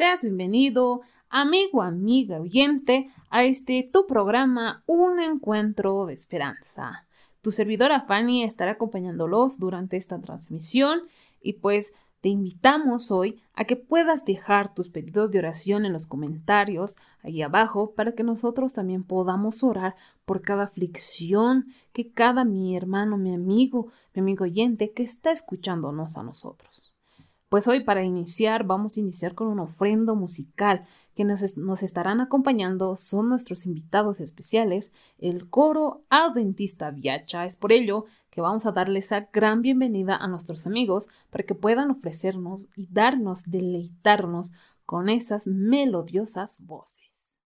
Seas bienvenido, amigo, amiga, oyente, a este tu programa Un Encuentro de Esperanza. Tu servidora Fanny estará acompañándolos durante esta transmisión y pues te invitamos hoy a que puedas dejar tus pedidos de oración en los comentarios ahí abajo para que nosotros también podamos orar por cada aflicción que cada mi hermano, mi amigo, mi amigo oyente que está escuchándonos a nosotros. Pues hoy para iniciar vamos a iniciar con una ofrenda musical que nos, nos, estarán acompañando son nuestros invitados especiales, el coro Adventista Viacha. Es por ello que vamos a darle esa gran bienvenida a nuestros amigos para que puedan ofrecernos y darnos, deleitarnos con esas melodiosas voces.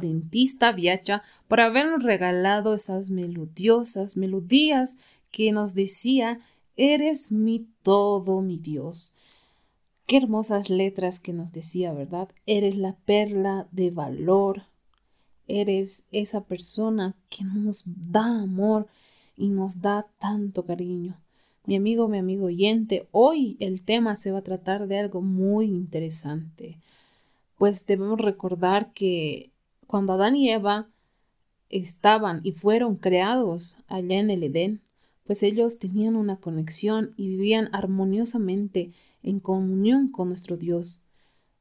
Coro adventista Viacha por habernos regalado esas melodiosas melodías que nos decía Eres mi todo, mi Dios. Qué hermosas letras que nos decía, ¿verdad? Eres la perla de valor. Eres esa persona que nos da amor y nos da tanto cariño. Mi amigo, mi amigo oyente, hoy el tema se va a tratar de algo muy interesante pues debemos recordar que cuando Adán y Eva estaban y fueron creados allá en el Edén, pues ellos tenían una conexión y vivían armoniosamente en comunión con nuestro Dios.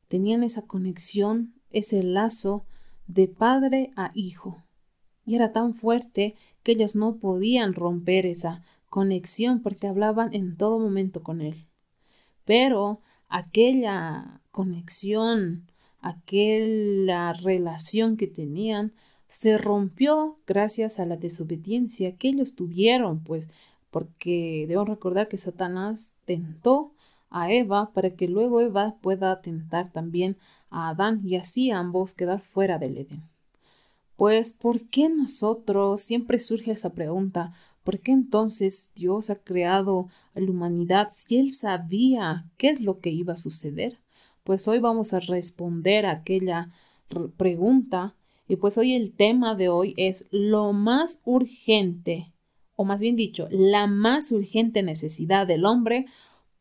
Tenían esa conexión, ese lazo de padre a hijo. Y era tan fuerte que ellos no podían romper esa conexión porque hablaban en todo momento con Él. Pero aquella conexión aquella relación que tenían se rompió gracias a la desobediencia que ellos tuvieron, pues porque debemos recordar que Satanás tentó a Eva para que luego Eva pueda tentar también a Adán y así ambos quedar fuera del Edén. Pues, ¿por qué nosotros siempre surge esa pregunta? ¿Por qué entonces Dios ha creado a la humanidad si Él sabía qué es lo que iba a suceder? Pues hoy vamos a responder a aquella pregunta y pues hoy el tema de hoy es lo más urgente, o más bien dicho, la más urgente necesidad del hombre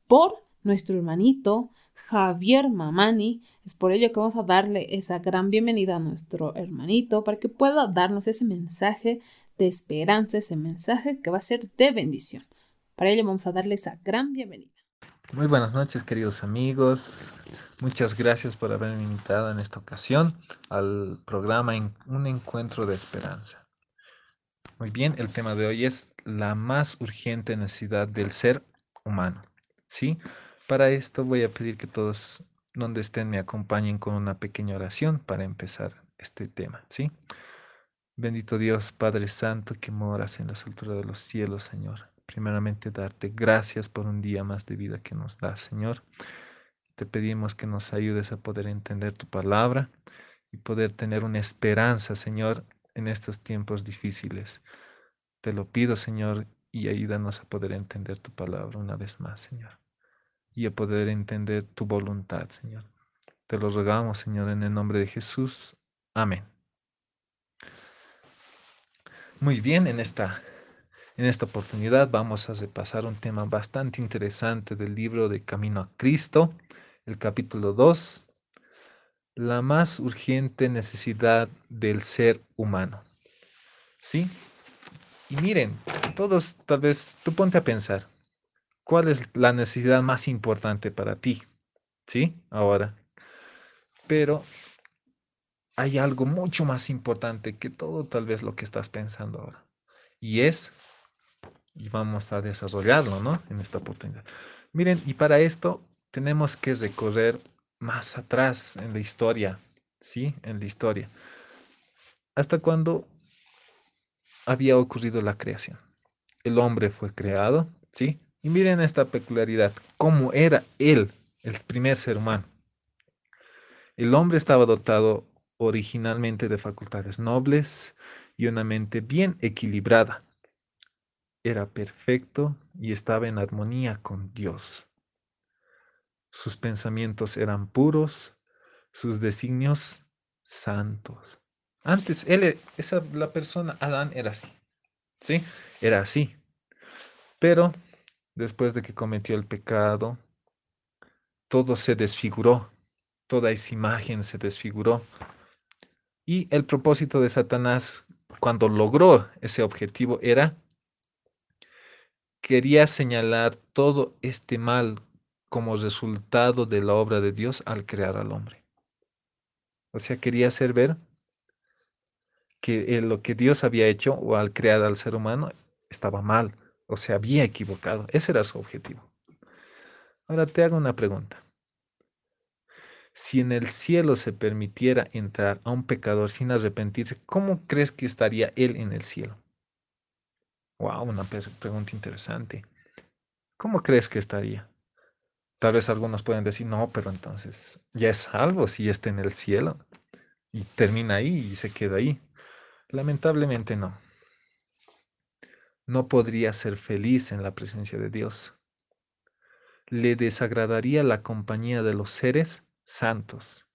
por nuestro hermanito Javier Mamani. Es por ello que vamos a darle esa gran bienvenida a nuestro hermanito para que pueda darnos ese mensaje de esperanza, ese mensaje que va a ser de bendición. Para ello vamos a darle esa gran bienvenida. Muy buenas noches, queridos amigos. Muchas gracias por haberme invitado en esta ocasión al programa Un Encuentro de Esperanza. Muy bien, el tema de hoy es la más urgente necesidad del ser humano. ¿Sí? Para esto voy a pedir que todos donde estén me acompañen con una pequeña oración para empezar este tema, ¿sí? Bendito Dios, Padre Santo, que moras en las alturas de los cielos, Señor. Primeramente, darte gracias por un día más de vida que nos das, Señor. Te pedimos que nos ayudes a poder entender tu palabra y poder tener una esperanza, Señor, en estos tiempos difíciles. Te lo pido, Señor, y ayúdanos a poder entender tu palabra una vez más, Señor. Y a poder entender tu voluntad, Señor. Te lo rogamos, Señor, en el nombre de Jesús. Amén. Muy bien, en esta, en esta oportunidad vamos a repasar un tema bastante interesante del libro de Camino a Cristo, el capítulo 2, la más urgente necesidad del ser humano. ¿Sí? Y miren, todos tal vez tú ponte a pensar, ¿cuál es la necesidad más importante para ti? ¿Sí? Ahora. Pero hay algo mucho más importante que todo tal vez lo que estás pensando ahora. Y es, y vamos a desarrollarlo, ¿no? En esta oportunidad. Miren, y para esto tenemos que recorrer más atrás en la historia, ¿sí? En la historia. Hasta cuando había ocurrido la creación. El hombre fue creado, ¿sí? Y miren esta peculiaridad, cómo era él, el primer ser humano. El hombre estaba dotado originalmente de facultades nobles y una mente bien equilibrada. Era perfecto y estaba en armonía con Dios. Sus pensamientos eran puros, sus designios santos. Antes, él, esa, la persona, Adán, era así. ¿Sí? Era así. Pero después de que cometió el pecado, todo se desfiguró. Toda esa imagen se desfiguró. Y el propósito de Satanás cuando logró ese objetivo era, quería señalar todo este mal como resultado de la obra de Dios al crear al hombre. O sea, quería hacer ver que lo que Dios había hecho o al crear al ser humano estaba mal o se había equivocado. Ese era su objetivo. Ahora te hago una pregunta. Si en el cielo se permitiera entrar a un pecador sin arrepentirse, ¿cómo crees que estaría él en el cielo? Wow, una pregunta interesante. ¿Cómo crees que estaría? Tal vez algunos pueden decir, no, pero entonces ya es salvo si está en el cielo y termina ahí y se queda ahí. Lamentablemente no. No podría ser feliz en la presencia de Dios. Le desagradaría la compañía de los seres santos.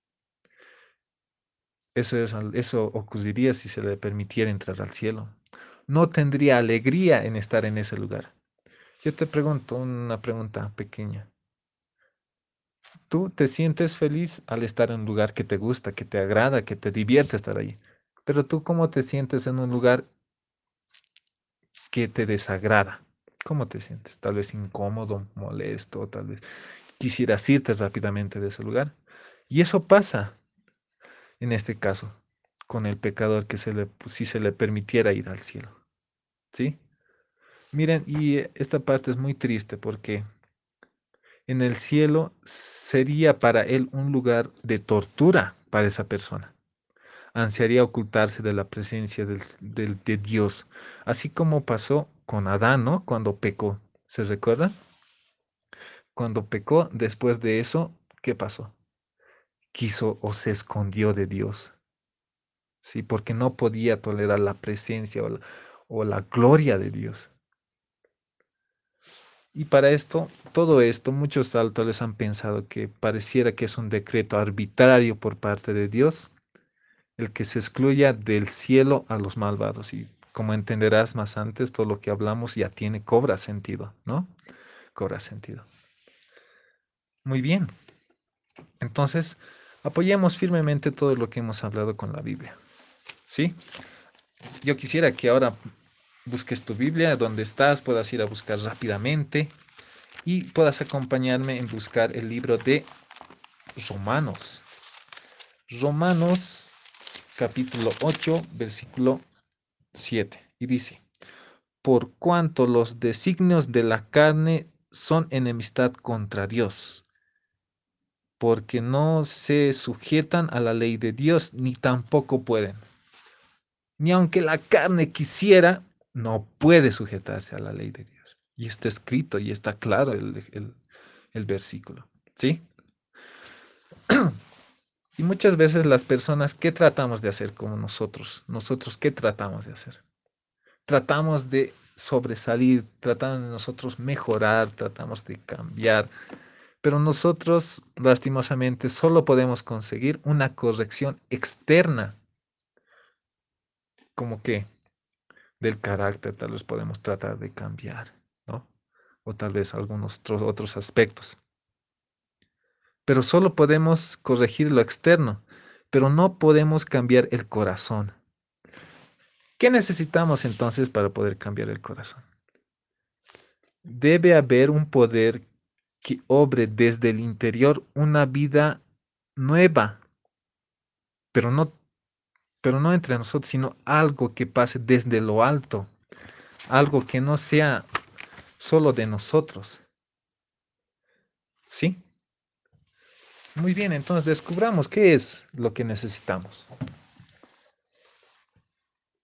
Eso, es, eso ocurriría si se le permitiera entrar al cielo. No tendría alegría en estar en ese lugar. Yo te pregunto una pregunta pequeña. ¿Tú te sientes feliz al estar en un lugar que te gusta, que te agrada, que te divierte estar ahí? Pero tú cómo te sientes en un lugar que te desagrada? ¿Cómo te sientes? Tal vez incómodo, molesto, tal vez quisieras irte rápidamente de ese lugar. Y eso pasa en este caso con el pecador que si se le permitiera ir al cielo. ¿Sí? Miren, y esta parte es muy triste porque en el cielo sería para él un lugar de tortura para esa persona. Ansiaría ocultarse de la presencia del, de Dios, así como pasó con Adán, ¿no? Cuando pecó. ¿Se recuerdan? Cuando pecó, después de eso, ¿qué pasó? quiso o se escondió de Dios. Sí, porque no podía tolerar la presencia o la, gloria de Dios. Y para esto, todo esto, muchos autores han pensado que pareciera que es un decreto arbitrario por parte de Dios el que se excluya del cielo a los malvados. Y como entenderás más antes, todo lo que hablamos ya tiene, cobra sentido, ¿no? Cobra sentido. Muy bien. Entonces, apoyemos firmemente todo lo que hemos hablado con la Biblia. ¿Sí? Yo quisiera que ahora busques tu Biblia, donde estás, puedas ir a buscar rápidamente y puedas acompañarme en buscar el libro de Romanos. Romanos capítulo 8, versículo 7. Y dice, por cuanto los designios de la carne son enemistad contra Dios, porque no se sujetan a la ley de Dios, ni tampoco pueden. Ni aunque la carne quisiera, no puede sujetarse a la ley de Dios. Y está escrito y está claro el, el versículo. ¿Sí? y muchas veces las personas, ¿qué tratamos de hacer como nosotros? Nosotros, ¿qué tratamos de hacer? Tratamos de sobresalir, tratamos de nosotros mejorar, tratamos de cambiar, pero nosotros lastimosamente solo podemos conseguir una corrección externa. Como que del carácter tal vez podemos tratar de cambiar, ¿no? O tal vez algunos otros aspectos. Pero solo podemos corregir lo externo, pero no podemos cambiar el corazón. ¿Qué necesitamos entonces para poder cambiar el corazón? Debe haber un poder que obre desde el interior una vida nueva, pero no, pero no entre nosotros, sino algo que pase desde lo alto, algo que no sea solo de nosotros. ¿Sí? Muy bien, entonces descubramos qué es lo que necesitamos.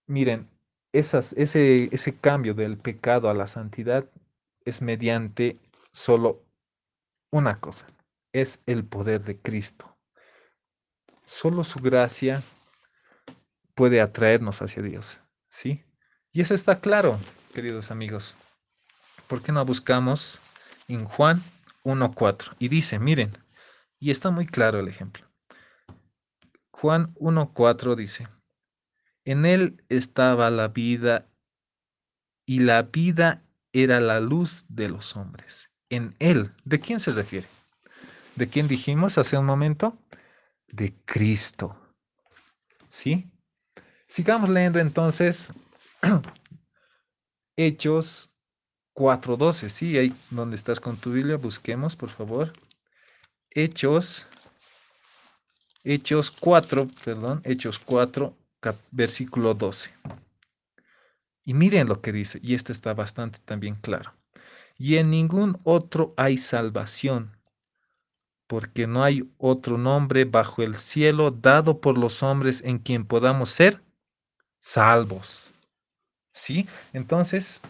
Miren, esas, ese, ese cambio del pecado a la santidad es mediante solo una cosa, es el poder de Cristo. Solo su gracia puede atraernos hacia Dios, ¿sí? Y eso está claro, queridos amigos. ¿Por qué no buscamos en Juan 1.4? Y dice, miren, y está muy claro el ejemplo. Juan 1.4 dice, en él estaba la vida y la vida era la luz de los hombres. En él, ¿de quién se refiere? ¿De quién dijimos hace un momento? De Cristo. ¿Sí? Sigamos leyendo entonces Hechos 4.12. Sí, ahí donde estás con tu Biblia, busquemos, por favor. Hechos, Hechos 4, perdón, Hechos 4, versículo 12. Y miren lo que dice, y esto está bastante también claro. Y en ningún otro hay salvación, porque no hay otro nombre bajo el cielo dado por los hombres en quien podamos ser salvos. ¿Sí? Entonces,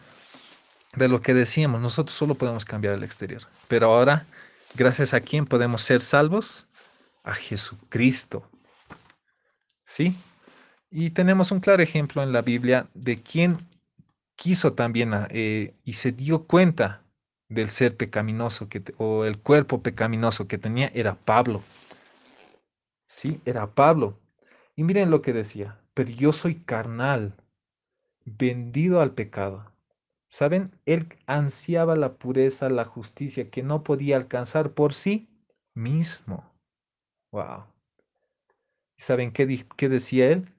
de lo que decíamos, nosotros solo podemos cambiar el exterior, pero ahora Gracias a quién podemos ser salvos? A Jesucristo. ¿Sí? Y tenemos un claro ejemplo en la Biblia de quién quiso también eh, y se dio cuenta del ser pecaminoso que, o el cuerpo pecaminoso que tenía era Pablo. Sí, era Pablo. Y miren lo que decía, pero yo soy carnal, vendido al pecado. ¿Saben? Él ansiaba la pureza, la justicia que no podía alcanzar por sí mismo. Wow. ¿Saben qué, qué decía él?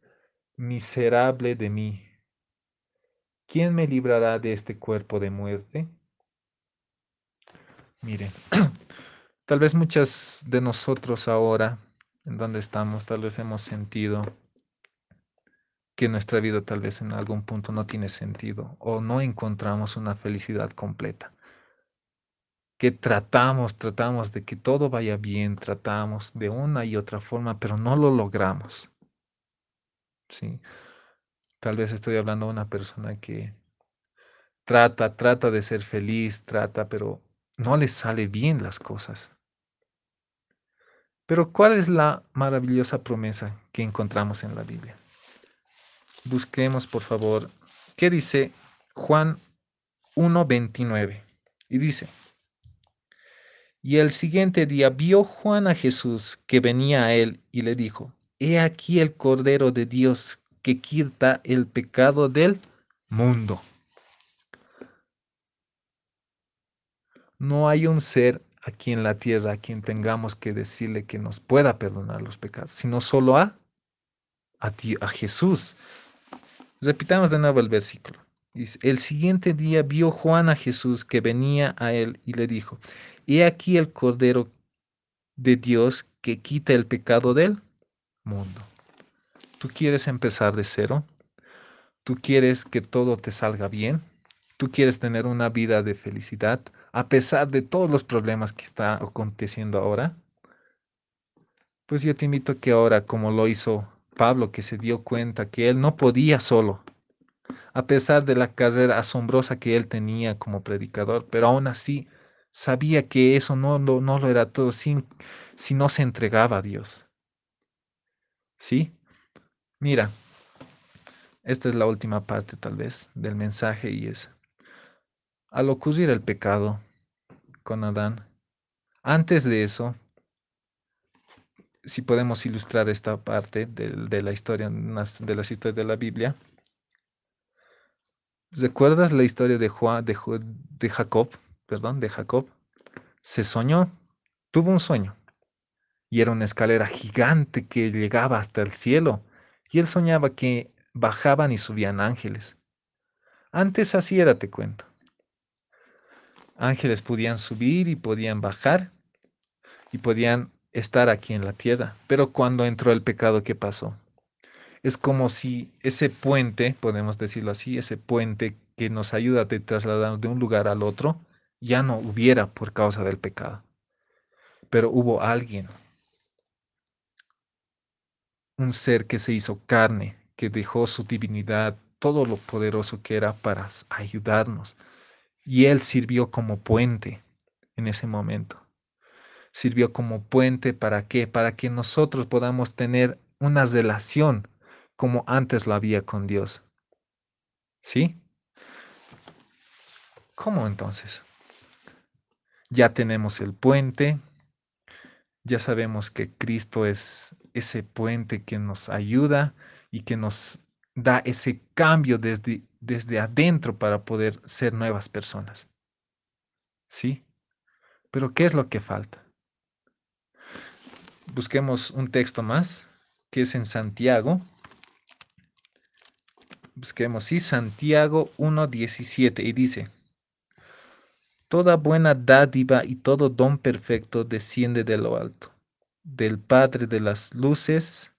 Miserable de mí. ¿Quién me librará de este cuerpo de muerte? Miren, tal vez muchas de nosotros ahora, en donde estamos, tal vez hemos sentido que nuestra vida tal vez en algún punto no tiene sentido o no encontramos una felicidad completa. Que tratamos, tratamos de que todo vaya bien, tratamos de una y otra forma, pero no lo logramos. ¿Sí? Tal vez estoy hablando de una persona que trata, trata de ser feliz, trata, pero no le sale bien las cosas. Pero ¿cuál es la maravillosa promesa que encontramos en la Biblia? Busquemos por favor qué dice Juan 1.29. Y dice, y el siguiente día vio Juan a Jesús que venía a él y le dijo, He aquí el Cordero de Dios que quita el pecado del mundo. No hay un ser aquí en la tierra a quien tengamos que decirle que nos pueda perdonar los pecados, sino solo a, a, ti, a Jesús. Repitamos de nuevo el versículo. el siguiente día vio Juan a Jesús que venía a él y le dijo, He aquí el Cordero de Dios que quita el pecado del mundo. ¿Tú quieres empezar de cero? ¿Tú quieres que todo te salga bien? ¿Tú quieres tener una vida de felicidad? a pesar de todos los problemas que está aconteciendo ahora, pues yo te invito a que ahora, como lo hizo Pablo, que se dio cuenta que él no podía solo, a pesar de la carrera asombrosa que él tenía como predicador, pero aún así sabía que eso no, no lo era todo sin, si no se entregaba a Dios. ¿Sí? Mira, esta es la última parte tal vez del mensaje y es, al ocurrir el pecado con Adán, antes de eso, si podemos ilustrar esta parte de, la historia, de las historias de la Biblia, ¿recuerdas la historia de, Juan, de, de Jacob? Perdón, de Jacob. Se soñó, tuvo un sueño, y era una escalera gigante que llegaba hasta el cielo, y él soñaba que bajaban y subían ángeles. Antes así era, te cuento. Ángeles podían subir y podían bajar y podían estar aquí en la tierra. Pero cuando entró el pecado, ¿qué pasó? Es como si ese puente, podemos decirlo así, ese puente que nos ayuda a trasladar de un lugar al otro, ya no hubiera por causa del pecado. Pero hubo alguien, un ser que se hizo carne, que dejó su divinidad, todo lo poderoso que era para ayudarnos. Y Él sirvió como puente en ese momento. Sirvió como puente para qué? Para que nosotros podamos tener una relación como antes lo había con Dios. ¿Sí? ¿Cómo entonces? Ya tenemos el puente, ya sabemos que Cristo es ese puente que nos ayuda y que nos da ese cambio desde, desde adentro para poder ser nuevas personas. ¿Sí? Pero ¿qué es lo que falta? Busquemos un texto más, que es en Santiago. Busquemos, sí, Santiago 1.17 y dice, Toda buena dádiva y todo don perfecto desciende de lo alto, del Padre de las luces,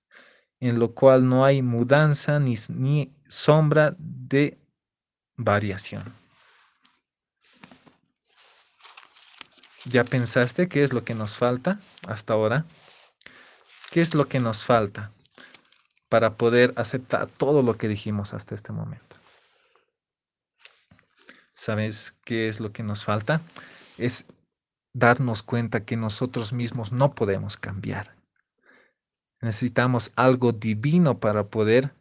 en lo cual no hay mudanza ni, ni sombra de variación. ¿Ya pensaste qué es lo que nos falta hasta ahora? ¿Qué es lo que nos falta para poder aceptar todo lo que dijimos hasta este momento? ¿Sabes qué es lo que nos falta? Es darnos cuenta que nosotros mismos no podemos cambiar Necesitamos algo divino para poder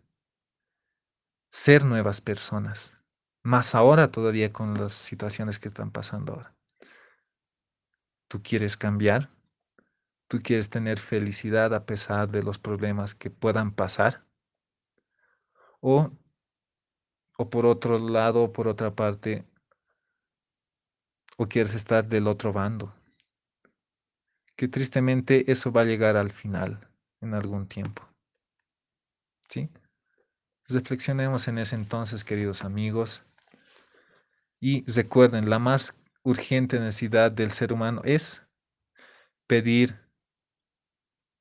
ser nuevas personas. Más ahora todavía con las situaciones que están pasando ahora. ¿Tú quieres cambiar? ¿Tú quieres tener felicidad a pesar de los problemas que puedan pasar? O, o por otro lado, por otra parte, o quieres estar del otro bando. Que tristemente eso va a llegar al final en algún tiempo. ¿Sí? Reflexionemos en ese entonces, queridos amigos, y recuerden, la más urgente necesidad del ser humano es pedir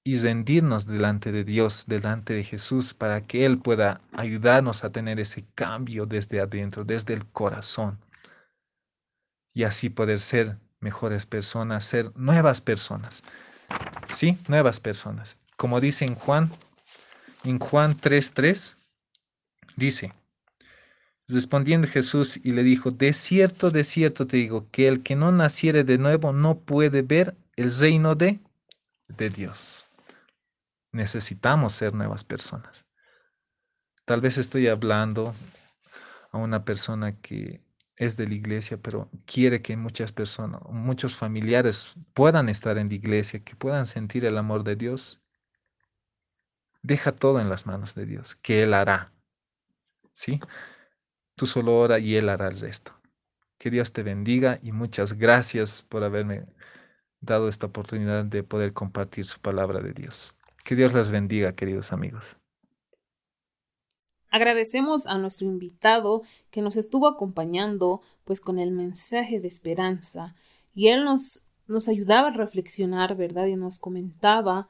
y rendirnos delante de Dios, delante de Jesús, para que Él pueda ayudarnos a tener ese cambio desde adentro, desde el corazón, y así poder ser mejores personas, ser nuevas personas. Sí, nuevas personas como dice en Juan, en Juan 3:3, dice, respondiendo Jesús y le dijo, de cierto, de cierto te digo, que el que no naciere de nuevo no puede ver el reino de, de Dios. Necesitamos ser nuevas personas. Tal vez estoy hablando a una persona que es de la iglesia, pero quiere que muchas personas, muchos familiares puedan estar en la iglesia, que puedan sentir el amor de Dios. Deja todo en las manos de Dios, que Él hará. ¿Sí? Tú solo ora y Él hará el resto. Que Dios te bendiga y muchas gracias por haberme dado esta oportunidad de poder compartir su palabra de Dios. Que Dios les bendiga, queridos amigos. Agradecemos a nuestro invitado que nos estuvo acompañando pues con el mensaje de esperanza y él nos nos ayudaba a reflexionar, ¿verdad? Y nos comentaba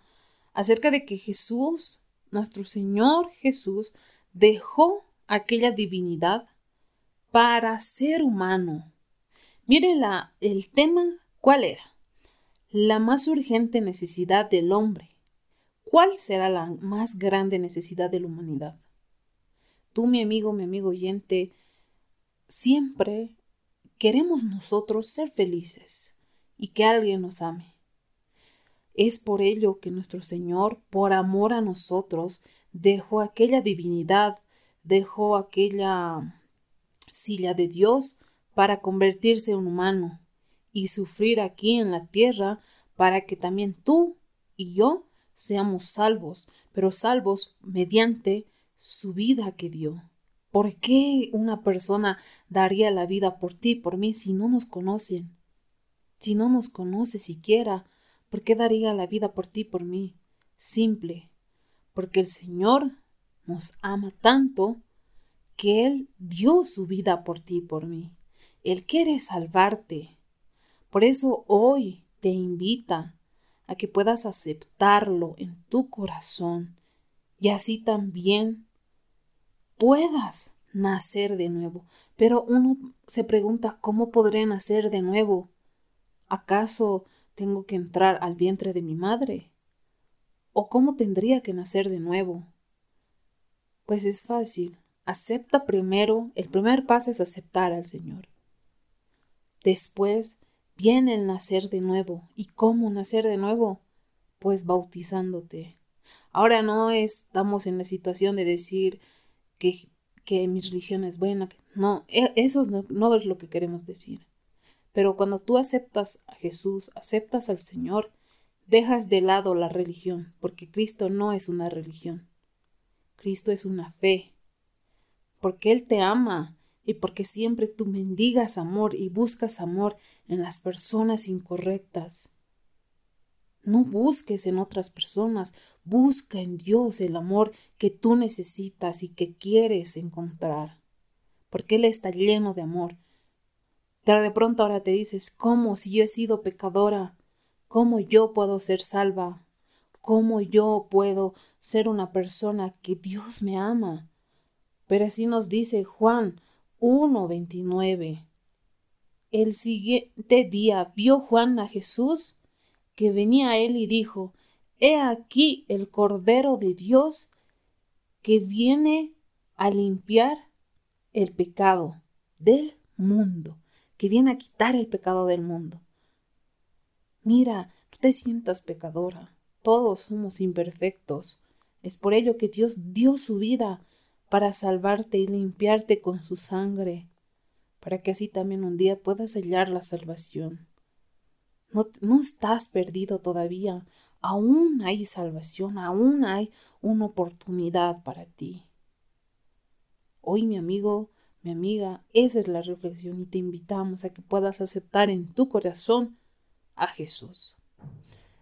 acerca de que Jesús, nuestro Señor Jesús, dejó aquella divinidad para ser humano. Miren la, el tema, ¿cuál era? La más urgente necesidad del hombre. ¿Cuál será la más grande necesidad de la humanidad? Tú, mi amigo, mi amigo oyente, siempre queremos nosotros ser felices y que alguien nos ame. Es por ello que nuestro Señor, por amor a nosotros, dejó aquella divinidad, dejó aquella silla de Dios para convertirse en humano y sufrir aquí en la tierra para que también tú y yo seamos salvos, pero salvos mediante su vida que dio. ¿Por qué una persona daría la vida por ti, por mí, si no nos conocen? Si no nos conoce siquiera, ¿por qué daría la vida por ti, por mí? Simple, porque el Señor nos ama tanto que Él dio su vida por ti, por mí. Él quiere salvarte. Por eso hoy te invita a que puedas aceptarlo en tu corazón y así también puedas nacer de nuevo. Pero uno se pregunta, ¿cómo podré nacer de nuevo? ¿Acaso tengo que entrar al vientre de mi madre? ¿O cómo tendría que nacer de nuevo? Pues es fácil. Acepta primero, el primer paso es aceptar al Señor. Después viene el nacer de nuevo. ¿Y cómo nacer de nuevo? Pues bautizándote. Ahora no estamos en la situación de decir que, que mi religión es buena. No, e, eso no, no es lo que queremos decir. Pero cuando tú aceptas a Jesús, aceptas al Señor, dejas de lado la religión, porque Cristo no es una religión. Cristo es una fe. Porque Él te ama y porque siempre tú mendigas amor y buscas amor en las personas incorrectas. No busques en otras personas, busca en Dios el amor que tú necesitas y que quieres encontrar, porque Él está lleno de amor. Pero de pronto ahora te dices, ¿cómo si yo he sido pecadora? ¿Cómo yo puedo ser salva? ¿Cómo yo puedo ser una persona que Dios me ama? Pero así nos dice Juan 1.29. El siguiente día vio Juan a Jesús que venía a él y dijo, He aquí el Cordero de Dios que viene a limpiar el pecado del mundo, que viene a quitar el pecado del mundo. Mira, no te sientas pecadora, todos somos imperfectos. Es por ello que Dios dio su vida para salvarte y limpiarte con su sangre, para que así también un día puedas sellar la salvación. No, no estás perdido todavía, aún hay salvación, aún hay una oportunidad para ti. Hoy, mi amigo, mi amiga, esa es la reflexión y te invitamos a que puedas aceptar en tu corazón a Jesús.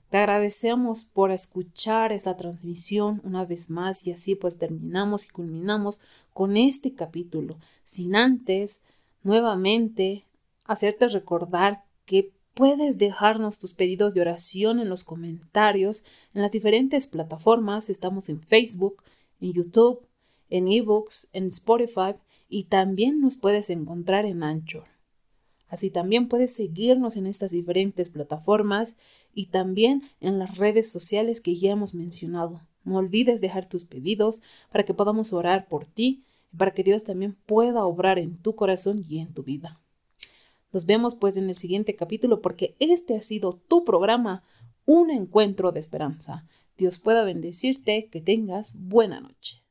Te agradecemos por escuchar esta transmisión una vez más y así pues terminamos y culminamos con este capítulo, sin antes nuevamente hacerte recordar que puedes dejarnos tus pedidos de oración en los comentarios en las diferentes plataformas. Estamos en Facebook, en YouTube, en eBooks, en Spotify y también nos puedes encontrar en Anchor. Así también puedes seguirnos en estas diferentes plataformas y también en las redes sociales que ya hemos mencionado. No olvides dejar tus pedidos para que podamos orar por ti y para que Dios también pueda obrar en tu corazón y en tu vida. Nos vemos pues en el siguiente capítulo porque este ha sido tu programa, un encuentro de esperanza. Dios pueda bendecirte, que tengas buena noche.